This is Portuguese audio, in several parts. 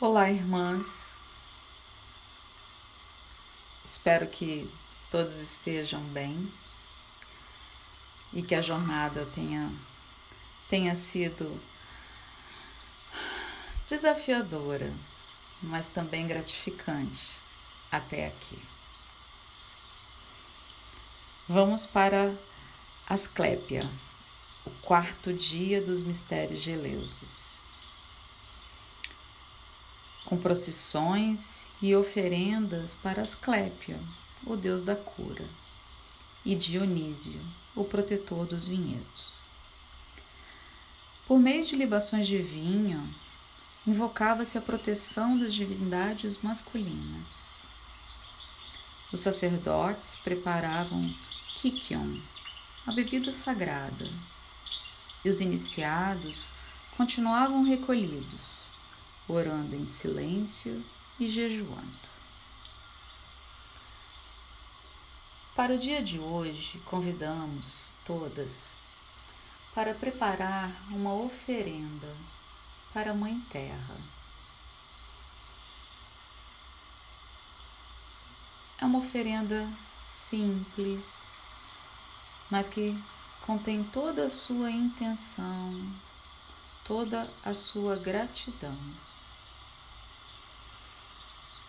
Olá, irmãs. Espero que todos estejam bem e que a jornada tenha, tenha sido desafiadora, mas também gratificante até aqui. Vamos para Asclépia, o quarto dia dos mistérios de Eleusis com procissões e oferendas para Asclépia, o deus da cura, e Dionísio, o protetor dos vinhedos. Por meio de libações de vinho, invocava-se a proteção das divindades masculinas. Os sacerdotes preparavam kikion, a bebida sagrada, e os iniciados continuavam recolhidos, orando em silêncio e jejuando. Para o dia de hoje, convidamos todas para preparar uma oferenda para a Mãe Terra. É uma oferenda simples, mas que contém toda a sua intenção, toda a sua gratidão.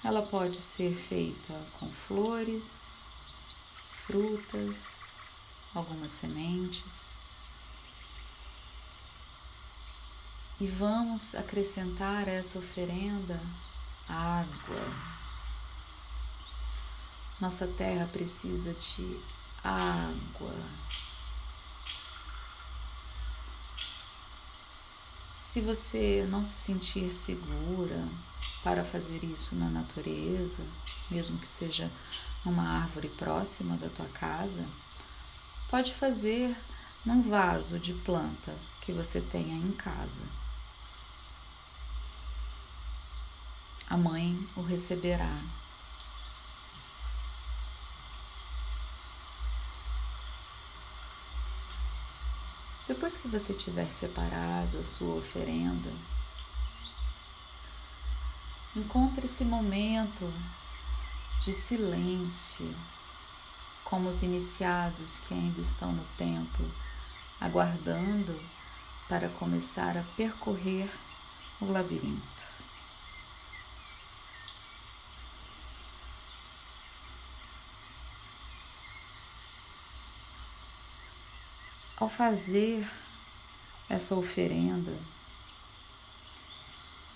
Ela pode ser feita com flores, frutas, algumas sementes. E vamos acrescentar a essa oferenda água. Nossa terra precisa de água. Se você não se sentir segura, para fazer isso na natureza, mesmo que seja numa árvore próxima da tua casa, pode fazer num vaso de planta que você tenha em casa. A mãe o receberá. Depois que você tiver separado a sua oferenda, Encontre esse momento de silêncio, como os iniciados que ainda estão no templo, aguardando para começar a percorrer o labirinto. Ao fazer essa oferenda,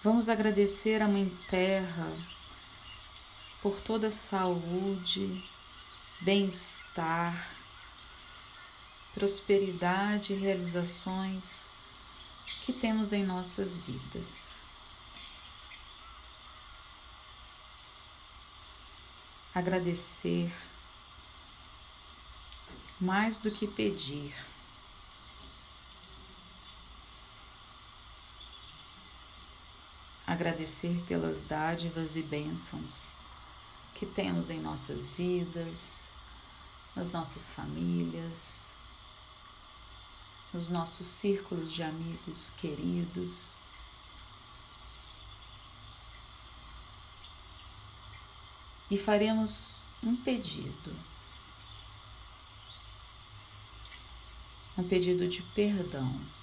Vamos agradecer a Mãe Terra por toda a saúde, bem-estar, prosperidade e realizações que temos em nossas vidas. Agradecer mais do que pedir. Agradecer pelas dádivas e bênçãos que temos em nossas vidas, nas nossas famílias, nos nossos círculos de amigos queridos. E faremos um pedido, um pedido de perdão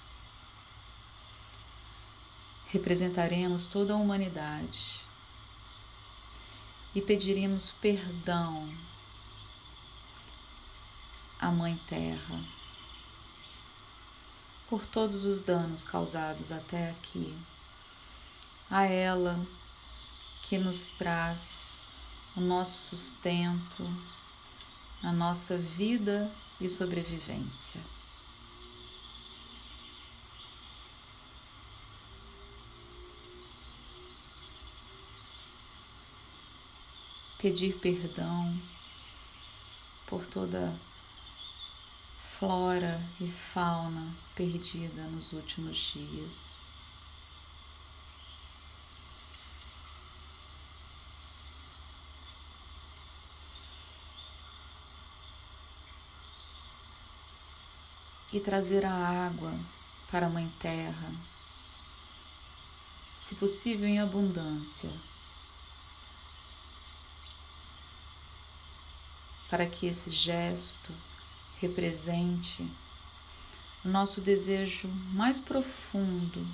representaremos toda a humanidade e pediremos perdão à Mãe Terra por todos os danos causados até aqui, a ela que nos traz o nosso sustento, a nossa vida e sobrevivência. Pedir perdão por toda flora e fauna perdida nos últimos dias. E trazer a água para a Mãe Terra, se possível em abundância, para que esse gesto represente o nosso desejo mais profundo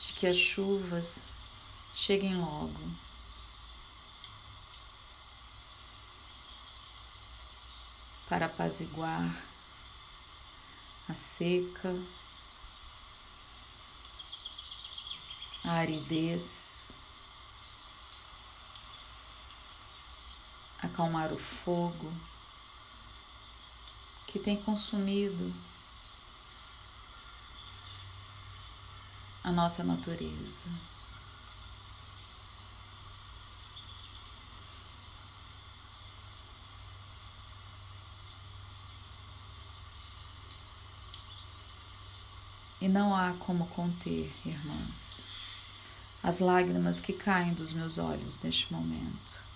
de que as chuvas cheguem logo. Para apaziguar a seca, a aridez, acalmar o fogo que tem consumido a nossa natureza. E não há como conter, irmãs, as lágrimas que caem dos meus olhos neste momento.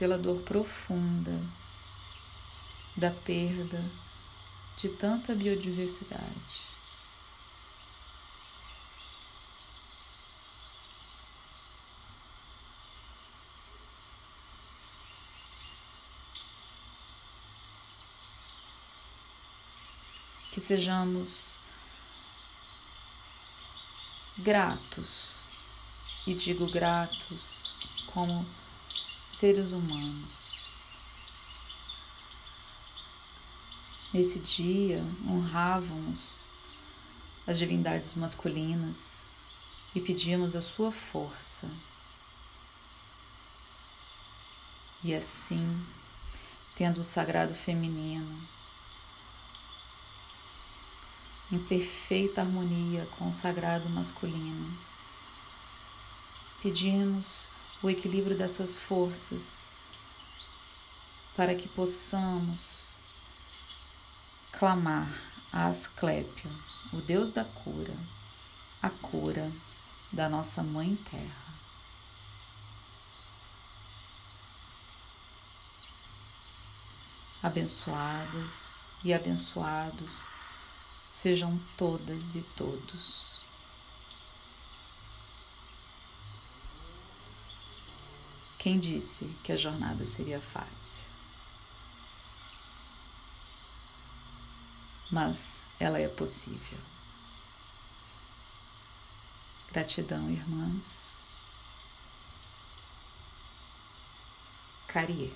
Pela dor profunda da perda de tanta biodiversidade. que sejamos gratos, e digo gratos como seres humanos. Nesse dia, honrávamos as divindades masculinas e pedimos a sua força. E assim, tendo o sagrado feminino em perfeita harmonia com o sagrado masculino. Pedimos o equilíbrio dessas forças para que possamos clamar a Asclépio, o Deus da cura, a cura da nossa Mãe Terra. Abençoadas e abençoados sejam todas e todos. Quem disse que a jornada seria fácil? Mas ela é possível. Gratidão, irmãs. Carie.